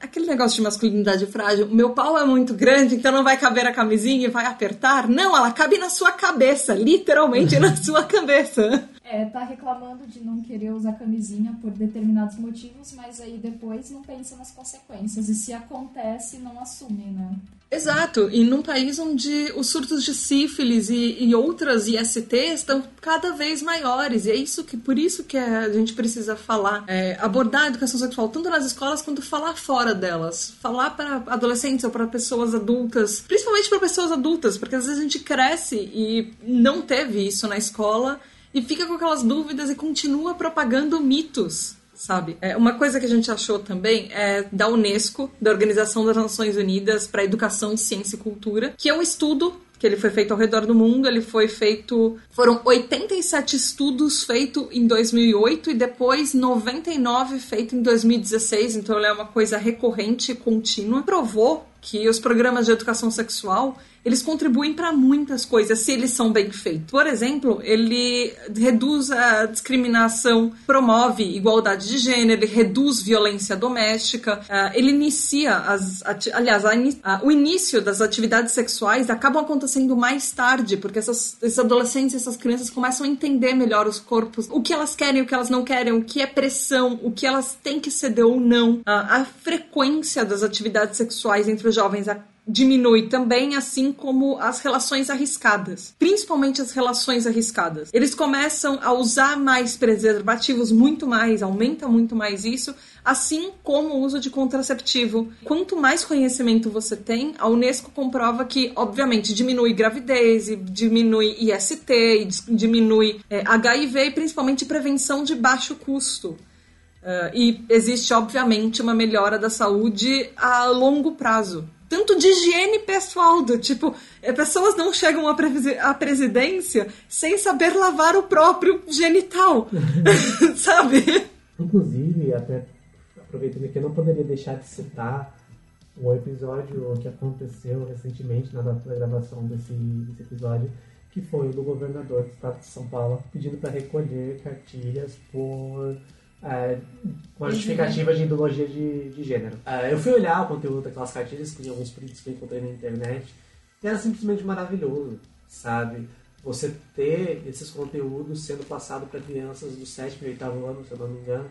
aquele negócio de masculinidade frágil, meu pau é muito grande, então não vai caber a camisinha e vai apertar. Não, ela cabe na sua cabeça, literalmente [LAUGHS] na sua cabeça. É, tá reclamando de não querer usar camisinha por determinados motivos, mas aí depois não pensa nas consequências. E se acontece, não assume, né? Exato, e num país onde os surtos de sífilis e, e outras ISTs estão cada vez maiores, e é isso que por isso que a gente precisa falar, é, abordar a educação sexual tanto nas escolas quanto falar fora delas, falar para adolescentes ou para pessoas adultas, principalmente para pessoas adultas, porque às vezes a gente cresce e não teve isso na escola e fica com aquelas dúvidas e continua propagando mitos sabe? É, uma coisa que a gente achou também é da Unesco, da Organização das Nações Unidas para Educação, Ciência e Cultura, que é um estudo que ele foi feito ao redor do mundo, ele foi feito, foram 87 estudos feitos em 2008 e depois 99 feitos em 2016, então ele é uma coisa recorrente e contínua. Provou que os programas de educação sexual eles contribuem para muitas coisas se eles são bem feitos. Por exemplo, ele reduz a discriminação, promove igualdade de gênero, ele reduz violência doméstica, uh, ele inicia as, aliás, a, o início das atividades sexuais acabam acontecendo mais tarde, porque essas, esses adolescentes, essas crianças começam a entender melhor os corpos, o que elas querem, o que elas não querem, o que é pressão, o que elas têm que ceder ou não. Uh, a frequência das atividades sexuais entre os jovens diminui também, assim como as relações arriscadas, principalmente as relações arriscadas. Eles começam a usar mais preservativos, muito mais, aumenta muito mais isso, assim como o uso de contraceptivo. Quanto mais conhecimento você tem, a Unesco comprova que, obviamente, diminui gravidez, diminui IST, diminui é, HIV e principalmente prevenção de baixo custo. Uh, e existe, obviamente, uma melhora da saúde a longo prazo tanto de higiene pessoal, do tipo, é, pessoas não chegam à, presidência sem saber lavar o próprio genital, [LAUGHS] sabe? Inclusive, até aproveitando que eu não poderia deixar de citar o episódio que aconteceu recentemente na data da gravação desse, desse episódio, que foi do governador do estado de São Paulo pedindo para recolher cartilhas por é, com a justificativa de ideologia de, de gênero. É, eu fui olhar o conteúdo daquelas cartilhas, que alguns prints que eu encontrei na internet, e era simplesmente maravilhoso, sabe? Você ter esses conteúdos sendo passado para crianças do sétimo e oitavo ano, se eu não me engano,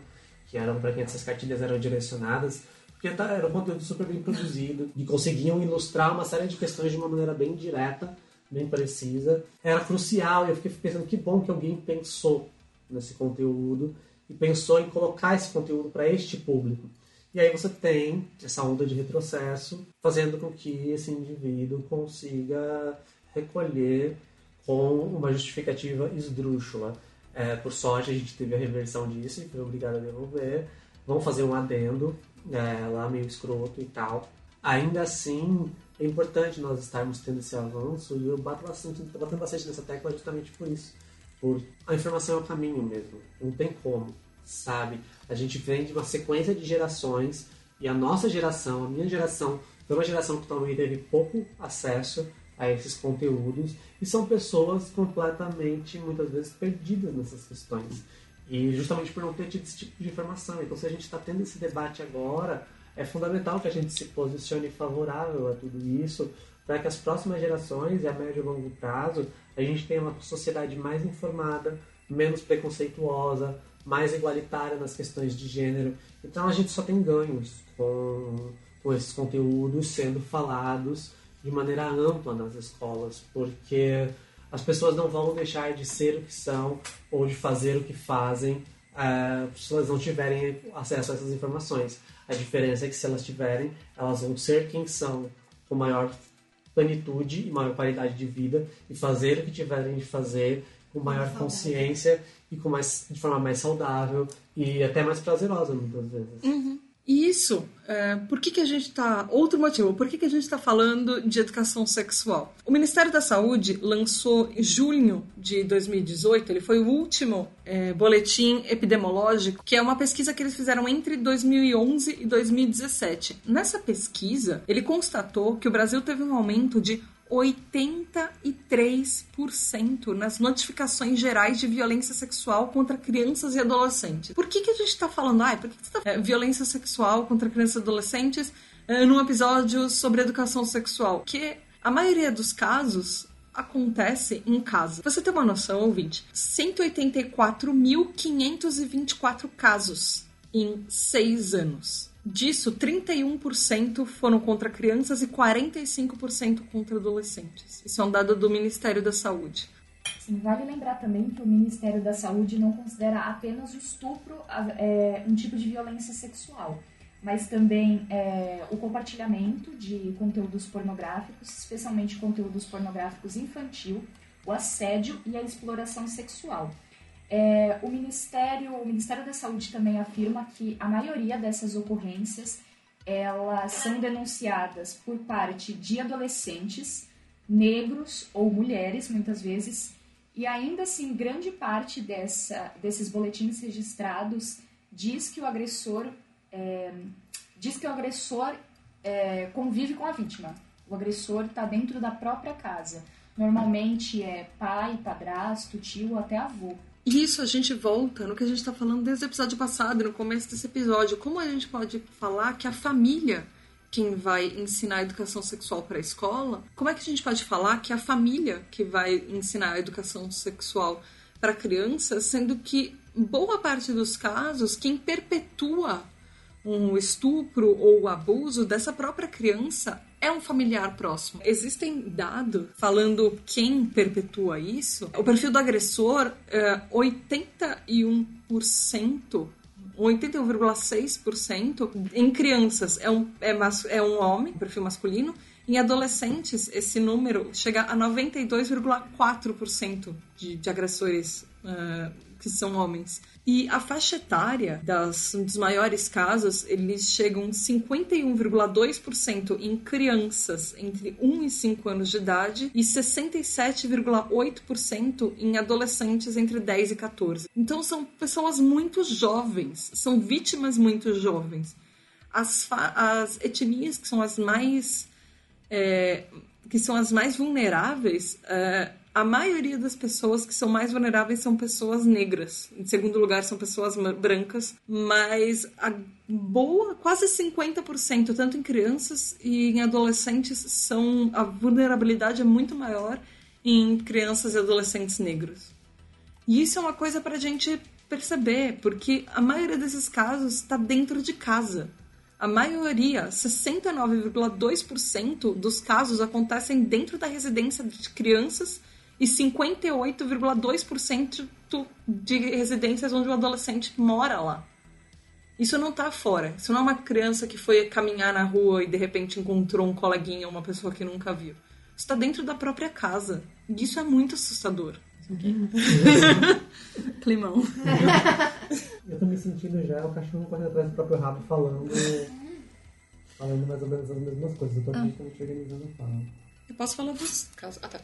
que eram para quem essas cartilhas eram direcionadas, porque tá, era um conteúdo super bem produzido e conseguiam ilustrar uma série de questões de uma maneira bem direta, bem precisa. Era crucial e eu fiquei pensando que bom que alguém pensou nesse conteúdo e pensou em colocar esse conteúdo para este público. E aí você tem essa onda de retrocesso, fazendo com que esse indivíduo consiga recolher com uma justificativa esdrúxula. É, por sorte, a gente teve a reversão disso e foi obrigado a devolver. Vamos fazer um adendo é, lá meio escroto e tal. Ainda assim, é importante nós estarmos tendo esse avanço e eu bato bastante, batendo bastante nessa tecla justamente por isso por a informação é o caminho mesmo, não tem como, sabe? A gente vem de uma sequência de gerações e a nossa geração, a minha geração, foi uma geração que também teve pouco acesso a esses conteúdos e são pessoas completamente, muitas vezes, perdidas nessas questões. E justamente por não ter tido esse tipo de informação. Então, se a gente está tendo esse debate agora, é fundamental que a gente se posicione favorável a tudo isso, para que as próximas gerações, e a médio e longo prazo, a gente tenha uma sociedade mais informada, menos preconceituosa, mais igualitária nas questões de gênero. Então a gente só tem ganhos com, com esses conteúdos sendo falados de maneira ampla nas escolas, porque as pessoas não vão deixar de ser o que são ou de fazer o que fazem uh, se elas não tiverem acesso a essas informações. A diferença é que se elas tiverem, elas vão ser quem são, com maior plenitude e maior qualidade de vida e fazer o que tiverem de fazer com maior consciência e com mais, de forma mais saudável e até mais prazerosa muitas vezes. Uhum. E isso, é, por que, que a gente está. Outro motivo, por que, que a gente está falando de educação sexual? O Ministério da Saúde lançou em junho de 2018, ele foi o último é, boletim epidemiológico, que é uma pesquisa que eles fizeram entre 2011 e 2017. Nessa pesquisa, ele constatou que o Brasil teve um aumento de 83% nas notificações gerais de violência sexual contra crianças e adolescentes. Por que, que a gente está falando, ai, por que, que você tá... é, violência sexual contra crianças e adolescentes é, num episódio sobre educação sexual? Que a maioria dos casos acontece em casa. Você tem uma noção, ouvinte? 184.524 casos em seis anos. Disso, 31% foram contra crianças e 45% contra adolescentes. Isso é um dado do Ministério da Saúde. Sim, vale lembrar também que o Ministério da Saúde não considera apenas o estupro é, um tipo de violência sexual, mas também é, o compartilhamento de conteúdos pornográficos, especialmente conteúdos pornográficos infantil, o assédio e a exploração sexual. É, o, Ministério, o Ministério da Saúde também afirma que a maioria dessas ocorrências elas são denunciadas por parte de adolescentes, negros ou mulheres, muitas vezes, e ainda assim, grande parte dessa, desses boletins registrados diz que o agressor é, diz que o agressor é, convive com a vítima. O agressor está dentro da própria casa. Normalmente é pai, padrasto, tio até avô. E isso a gente volta no que a gente está falando desde o episódio passado, no começo desse episódio. Como a gente pode falar que a família quem vai ensinar a educação sexual para a escola? Como é que a gente pode falar que a família que vai ensinar a educação sexual para a criança, sendo que boa parte dos casos quem perpetua um estupro ou abuso dessa própria criança é um familiar próximo. Existem dados falando quem perpetua isso. O perfil do agressor, é 81%. 81,6% em crianças é um, é, mas, é um homem, perfil masculino. Em adolescentes, esse número chega a 92,4% de, de agressores uh, que são homens. E a faixa etária das, dos maiores casos, eles chegam 51,2% em crianças entre 1 e 5 anos de idade e 67,8% em adolescentes entre 10 e 14. Então são pessoas muito jovens, são vítimas muito jovens. As, as etnias que são as mais é, que são as mais vulneráveis é, a maioria das pessoas que são mais vulneráveis são pessoas negras. Em segundo lugar, são pessoas brancas. Mas a boa, quase 50%, tanto em crianças e em adolescentes, são a vulnerabilidade é muito maior em crianças e adolescentes negros. E isso é uma coisa para a gente perceber, porque a maioria desses casos está dentro de casa. A maioria, 69,2% dos casos acontecem dentro da residência de crianças e 58,2% de residências onde o adolescente mora lá. Isso não está fora. Isso não é uma criança que foi caminhar na rua e de repente encontrou um coleguinha, uma pessoa que nunca viu. Isso está dentro da própria casa. E isso é muito assustador. [LAUGHS] Climão. [LAUGHS] Eu tô me sentindo já o cachorro correndo atrás do próprio rabo falando. Falando mais ou menos as mesmas coisas. Eu tô aqui ah. organizando a fala. Eu posso falar dos casos. Ah, tá.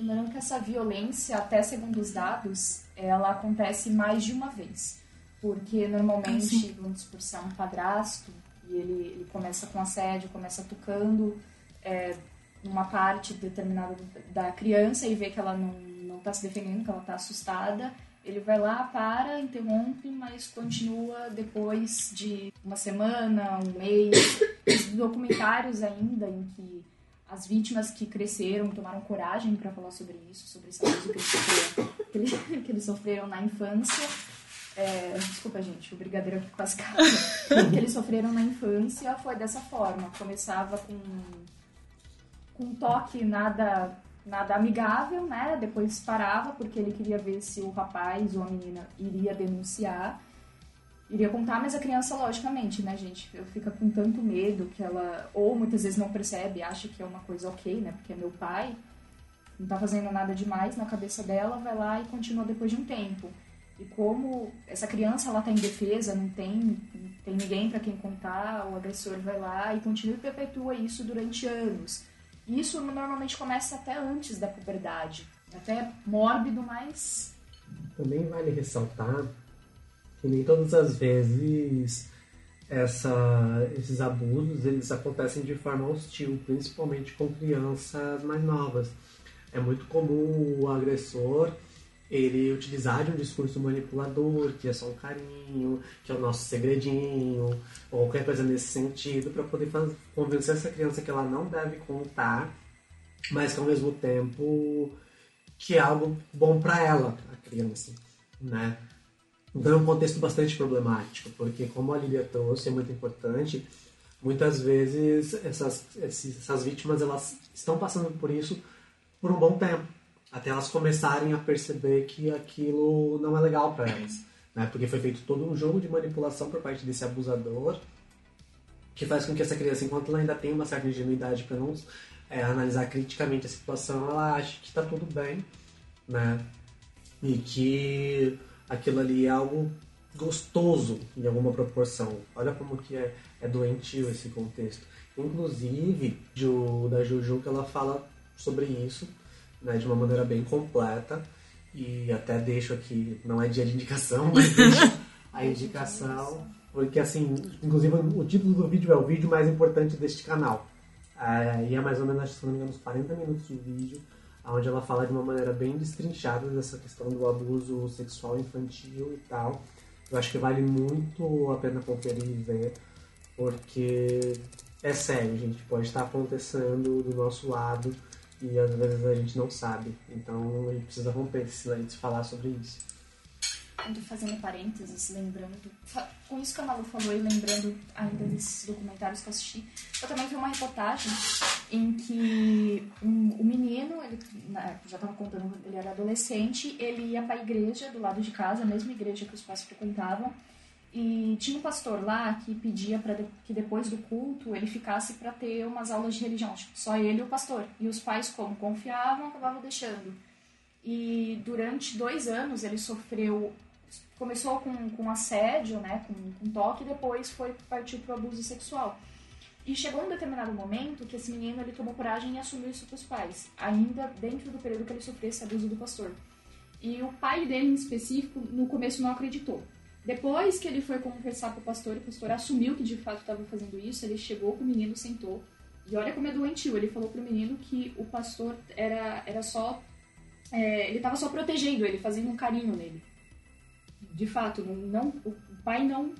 Lembrando que essa violência, até segundo os dados, ela acontece mais de uma vez. Porque normalmente, vamos por ser um padrasto, e ele, ele começa com assédio, começa tocando é, numa parte determinada da criança e vê que ela não está se defendendo, que ela está assustada. Ele vai lá, para, interrompe, mas continua depois de uma semana, um mês. documentários ainda em que as vítimas que cresceram tomaram coragem para falar sobre isso, sobre esse abuso que eles sofreram, que [LAUGHS] que eles sofreram na infância. É, desculpa, gente, o brigadeiro aqui com as caras. que eles sofreram na infância foi dessa forma. Começava com, com um toque nada nada amigável, né? Depois parava porque ele queria ver se o rapaz ou a menina iria denunciar, iria contar, mas a criança, logicamente, né, gente, fica com tanto medo que ela ou muitas vezes não percebe, acha que é uma coisa ok, né? Porque é meu pai, não tá fazendo nada demais na cabeça dela, vai lá e continua depois de um tempo. E como essa criança ela tá em defesa, não tem, não tem ninguém para quem contar, o agressor vai lá e continua e perpetua isso durante anos. E isso normalmente começa até antes da puberdade, até mórbido, mas também vale ressaltar que nem todas as vezes essa, esses abusos eles acontecem de forma hostil, principalmente com crianças mais novas. É muito comum o agressor ele utilizar de um discurso manipulador, que é só um carinho, que é o nosso segredinho, ou qualquer coisa nesse sentido, para poder convencer essa criança que ela não deve contar, mas que ao mesmo tempo que é algo bom para ela, a criança, né? Então é um contexto bastante problemático, porque como a Lilia trouxe, é muito importante, muitas vezes essas, essas vítimas elas estão passando por isso por um bom tempo até elas começarem a perceber que aquilo não é legal para elas. Né? Porque foi feito todo um jogo de manipulação por parte desse abusador que faz com que essa criança, enquanto ela ainda tem uma certa ingenuidade para não é, analisar criticamente a situação, ela ache que está tudo bem, né? E que aquilo ali é algo gostoso em alguma proporção. Olha como que é, é doentio esse contexto. Inclusive, da Juju, que ela fala sobre isso, né, de uma maneira bem completa. E até deixo aqui, não é dia de indicação, mas [LAUGHS] deixo a indicação, porque assim, inclusive o título do vídeo é o vídeo mais importante deste canal. É, e é mais ou menos, se não me engano, uns 40 minutos de vídeo, onde ela fala de uma maneira bem destrinchada dessa questão do abuso sexual infantil e tal. Eu acho que vale muito a pena conferir e ver, porque é sério, gente, pode estar acontecendo do nosso lado e às vezes a gente não sabe. Então a gente precisa romper esse silêncio e falar sobre isso. Estou fazendo parênteses, lembrando. Com isso que a Malu falou e lembrando ainda desses documentários que eu assisti, eu também vi uma reportagem em que um, o menino, ele já estava contando, ele era adolescente, ele ia para a igreja do lado de casa, a mesma igreja que os pais frequentavam, e tinha um pastor lá que pedia para que depois do culto ele ficasse para ter umas aulas de religião, tipo, só ele e o pastor. E os pais, como confiavam, acabavam deixando. E durante dois anos ele sofreu. Começou com, com assédio, né, com, com toque, e depois foi partiu para o abuso sexual. E chegou um determinado momento que esse menino ele tomou coragem e assumiu isso para os pais, ainda dentro do período que ele sofreu esse abuso do pastor. E o pai dele, em específico, no começo não acreditou. Depois que ele foi confessar pro pastor, o pastor assumiu que de fato estava fazendo isso, ele chegou pro menino, sentou. E olha como é doentio, ele falou pro menino que o pastor era, era só. É, ele estava só protegendo ele, fazendo um carinho nele. De fato, não, o pai não,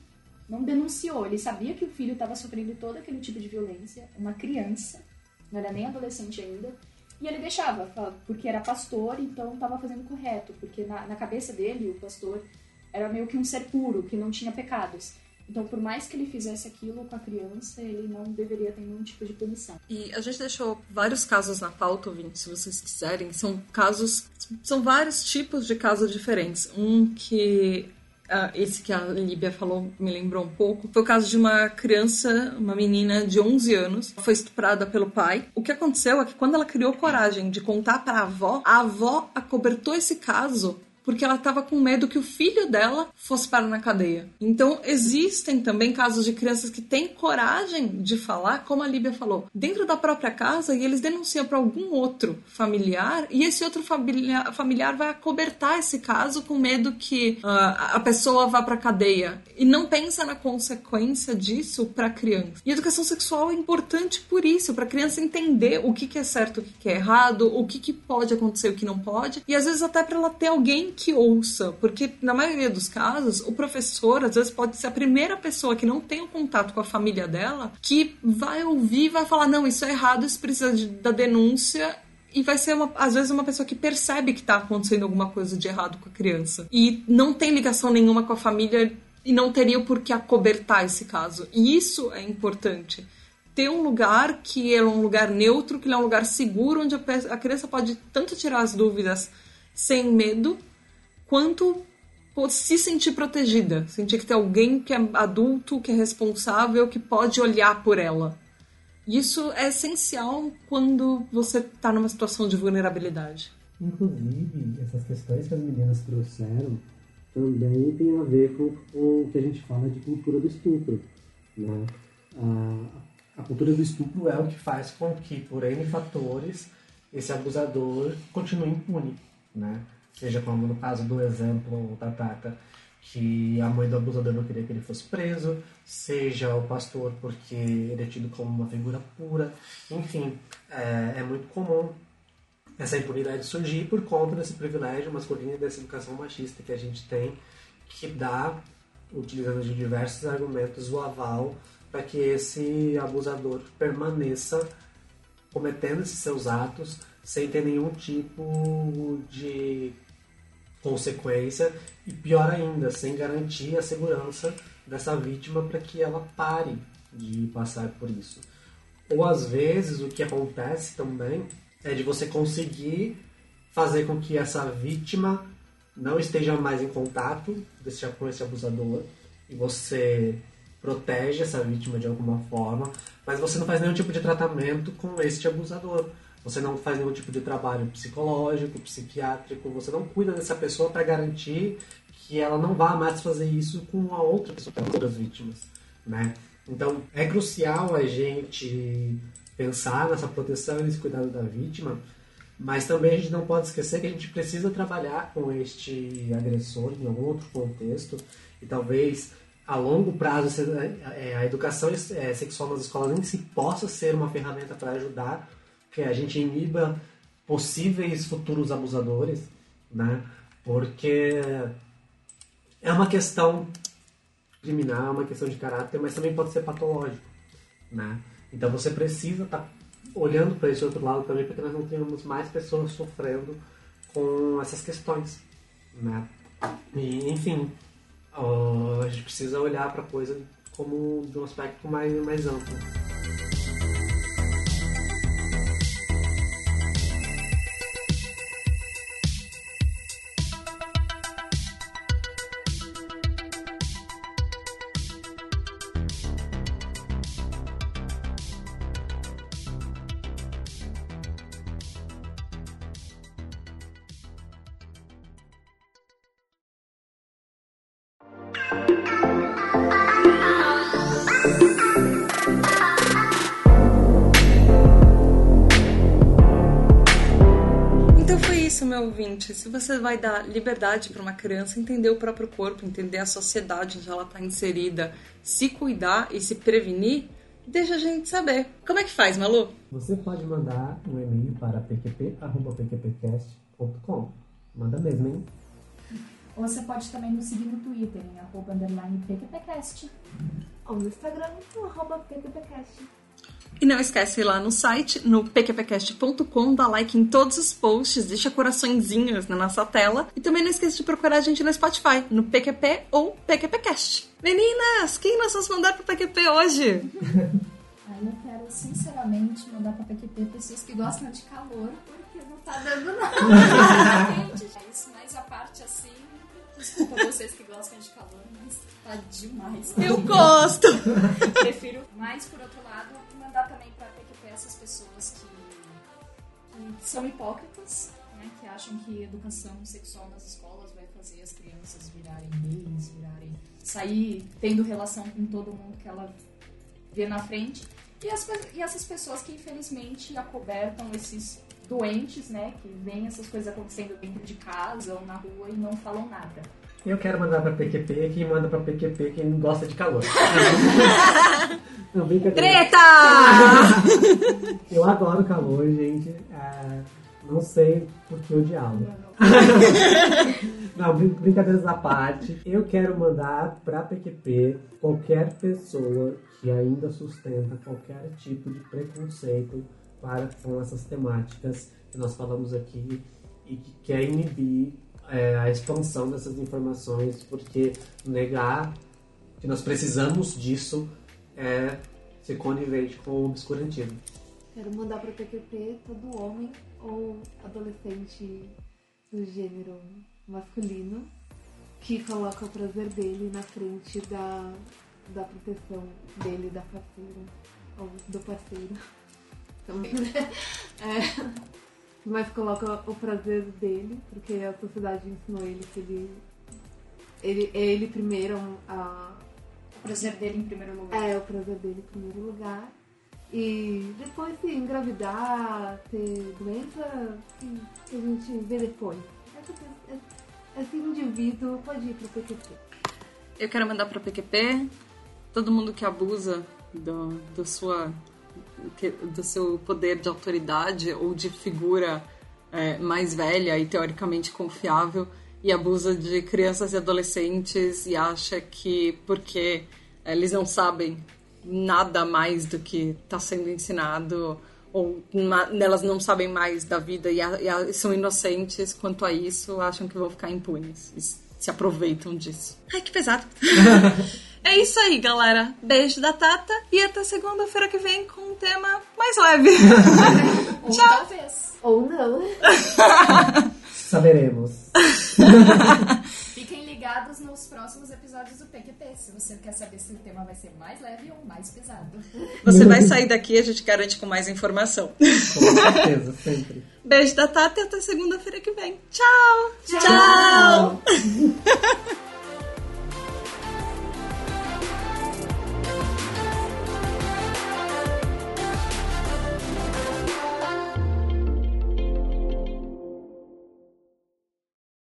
não denunciou. Ele sabia que o filho estava sofrendo todo aquele tipo de violência, uma criança, não era nem adolescente ainda. E ele deixava, porque era pastor, então estava fazendo correto. Porque na, na cabeça dele, o pastor era meio que um ser puro, que não tinha pecados. Então, por mais que ele fizesse aquilo com a criança, ele não deveria ter nenhum tipo de punição. E a gente deixou vários casos na pauta, ouvinte, se vocês quiserem. São casos, são vários tipos de casos diferentes. Um que uh, esse que a Líbia falou me lembrou um pouco, foi o caso de uma criança, uma menina de 11 anos, foi estuprada pelo pai. O que aconteceu é que quando ela criou coragem de contar para a avó, a avó acobertou esse caso porque ela estava com medo que o filho dela fosse parar na cadeia. Então, existem também casos de crianças que têm coragem de falar, como a Líbia falou, dentro da própria casa e eles denunciam para algum outro familiar e esse outro familiar, familiar vai acobertar esse caso com medo que uh, a pessoa vá para cadeia e não pensa na consequência disso para a criança. E educação sexual é importante por isso, para a criança entender o que, que é certo, o que, que é errado, o que, que pode acontecer, o que não pode, e às vezes até para ela ter alguém que ouça, porque na maioria dos casos, o professor às vezes pode ser a primeira pessoa que não tem o um contato com a família dela que vai ouvir e vai falar: não, isso é errado, isso precisa de, da denúncia e vai ser, uma, às vezes, uma pessoa que percebe que está acontecendo alguma coisa de errado com a criança. E não tem ligação nenhuma com a família e não teria por que acobertar esse caso. E isso é importante ter um lugar que é um lugar neutro, que é um lugar seguro, onde a, criança pode tanto tirar as dúvidas sem medo, quanto se sentir protegida, sentir que tem alguém que é adulto, que é responsável, que pode olhar por ela. Isso é essencial quando você está numa situação de vulnerabilidade. Inclusive, essas questões que as meninas trouxeram também tem a ver com, com o que a gente fala de cultura do estupro. Né? A, A cultura do estupro é o que faz com que, por N fatores, esse abusador continue impune, né? Seja como no caso do exemplo da Tata, que a mãe do abusador não queria que ele fosse preso, seja o pastor porque ele é tido como uma figura pura, enfim, é, é muito comum essa impunidade surgir por conta desse privilégio masculino e dessa educação machista que a gente tem, que dá, utilizando de diversos argumentos, o aval para que esse abusador permaneça cometendo esses seus atos sem ter nenhum tipo de consequência e pior ainda, sem garantir a segurança dessa vítima para que ela pare de passar por isso. Ou às vezes o que acontece também é de você conseguir fazer com que essa vítima não esteja mais em contato desse, com esse abusador e você protege essa vítima de alguma forma, mas você não faz nenhum tipo de tratamento com este abusador. Você não faz nenhum tipo de trabalho psicológico, psiquiátrico, você não cuida dessa pessoa para garantir que ela não vá mais fazer isso com a outra pessoa, com outras vítimas, né? Então, é crucial a gente pensar nessa proteção e nesse cuidado da vítima, mas também a gente não pode esquecer que a gente precisa trabalhar com este agressor em algum outro contexto e talvez a longo prazo é, a educação sexual nas escolas em si possa ser uma ferramenta para ajudar que a gente iniba possíveis futuros abusadores, né? Porque é uma questão criminal, é uma questão de caráter, mas também pode ser patológico, né? Então você precisa estar tá olhando para esse outro lado também, para que nós não tenhamos mais pessoas sofrendo com essas questões, né? E, enfim, a gente precisa olhar para a coisa como de um aspecto mais, mais amplo. Você vai dar liberdade para uma criança entender o próprio corpo, entender a sociedade onde ela está inserida, se cuidar e se prevenir, deixa a gente saber. Como é que faz, Malu? Você pode mandar um e-mail para pqp.pqpcast.com. Manda mesmo, hein? Ou você pode também nos seguir no Twitter, em arroba underline PQPcast. Ou no Instagram, no arroba PQPcast. E não esquece ir lá no site, no pqpcast.com, dá like em todos os posts, deixa coraçõezinhos na nossa tela. E também não esqueça de procurar a gente no Spotify, no PQP ou PQPcast. Meninas, quem nós vamos mandar pro PQP hoje? Aí eu quero, sinceramente, mandar pra PQP pessoas que gostam de calor, porque não tá dando nada. [LAUGHS] Gente, mas, mas a parte assim, desculpa vocês que gostam de calor, demais. Eu gosto! [LAUGHS] Prefiro, mas por outro lado, mandar também para PQP essas pessoas que, que são hipócritas, né, que acham que educação sexual nas escolas vai fazer as crianças virarem gays, virarem sair tendo relação com todo mundo que ela vê na frente. E, as, e essas pessoas que infelizmente acobertam esses doentes, né, que veem essas coisas acontecendo dentro de casa ou na rua e não falam nada. Eu quero mandar pra PQP quem manda pra PQP quem gosta de calor. [LAUGHS] Não, brincadeira. Treta! [LAUGHS] Eu adoro calor, gente. É, não sei por que odiá-lo. [LAUGHS] Não, brin- brincadeiras à parte. Eu quero mandar pra PQP qualquer pessoa que ainda sustenta qualquer tipo de preconceito para com essas temáticas que nós falamos aqui e que quer inibir é, a expansão dessas informações, porque negar que nós precisamos disso é ser conivente com o obscurantismo. Quero mandar pro PQP todo homem ou adolescente do gênero masculino que coloca o prazer dele na frente da, da proteção dele, da parceira ou do parceiro. Também, [LAUGHS] né? É, mas coloca o prazer dele, porque a sociedade ensinou ele que ele. Ele, é ele primeiro a, O prazer dele em primeiro lugar. é o prazer dele em primeiro lugar. E depois se engravidar, ter doença, que que a gente vê depois. Essa pe- Esse indivíduo pode ir pro PQP. Eu quero mandar pra PQP todo mundo que abusa do, do, sua, do seu poder de autoridade ou de figura é, mais velha e teoricamente confiável e abusa de crianças e adolescentes e acha que porque eles não sabem nada mais do que está sendo ensinado ou elas não sabem mais da vida e, a- e a- são inocentes quanto a isso, acham que vão ficar impunes e se aproveitam disso. Ai, que pesado. [LAUGHS] é isso aí, galera. Beijo da Tata e até segunda-feira que vem com um tema mais leve. [LAUGHS] Ou talvez. Ou não. [LAUGHS] Saberemos. [LAUGHS] Fiquem ligados nos próximos episódios do PQP, se você quer saber se o tema vai ser mais leve ou mais pesado. Você vai sair daqui, a gente garante com mais informação. Com certeza, sempre. Beijo da Tata e até segunda-feira que vem. Tchau! Tchau!